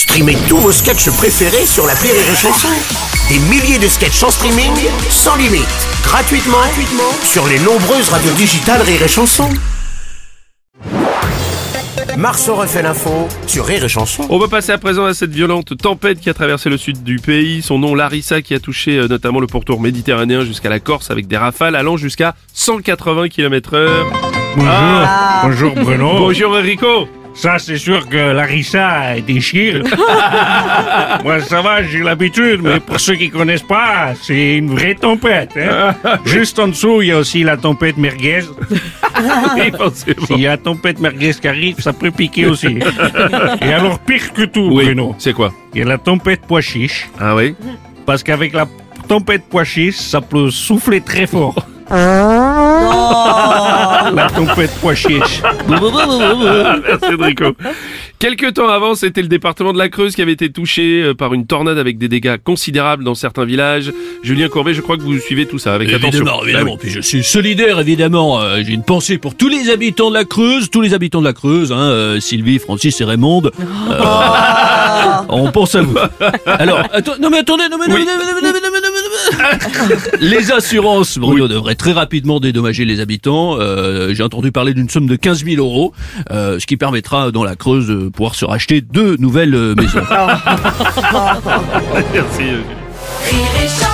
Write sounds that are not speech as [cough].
Streamez tous vos sketchs préférés sur la Rire et Chanson. Des milliers de sketchs en streaming, sans limite, gratuitement, gratuitement sur les nombreuses radios digitales Rire et Chanson. Marceau refait l'info sur Rire et Chanson. On va passer à présent à cette violente tempête qui a traversé le sud du pays. Son nom Larissa qui a touché euh, notamment le pourtour méditerranéen jusqu'à la Corse avec des rafales allant jusqu'à 180 km heure. Bonjour, bonjour Bruno. Bonjour Enrico Ça, c'est sûr que Larissa elle déchire. [laughs] Moi, ça va, j'ai l'habitude, mais pour ceux qui connaissent pas, c'est une vraie tempête. hein. Juste en dessous, il y a aussi la tempête merguez. [laughs] Oui. S'il y a la tempête merguez qui arrive, ça peut piquer aussi. [laughs] Et alors, pire que tout, Oui, Bruno, c'est quoi? Il y a la tempête pois chiche. Ah oui Parce qu'avec la tempête pois chiche, ça peut souffler très fort. La tempête pois chiche. Merci Enrico. Quelques temps avant, c'était le département de la Creuse qui avait été touché euh, par une tornade avec des dégâts considérables dans certains villages. Julien Courbet, je crois que vous suivez tout ça avec attention. Évidemment, évidemment. Ah Puis je suis solidaire, évidemment. Euh, J'ai une pensée pour tous les habitants de la Creuse, tous les habitants de la Creuse, hein, euh, Sylvie, Francis et Raymond. Euh, on pense à vous. [laughs] Alors, attends, non mais attendez, non mais, non, Oui. mais, non, mais, non, mais, non, mais, non, mais, non, mais- [laughs] Les assurances, Bruno, devraient très rapidement dédommager les habitants. Euh, J'ai entendu parler d'une somme de 15 000 euros, euh, ce qui permettra dans la Creuse de pouvoir se racheter deux nouvelles euh, maisons. oui. [laughs] Merci.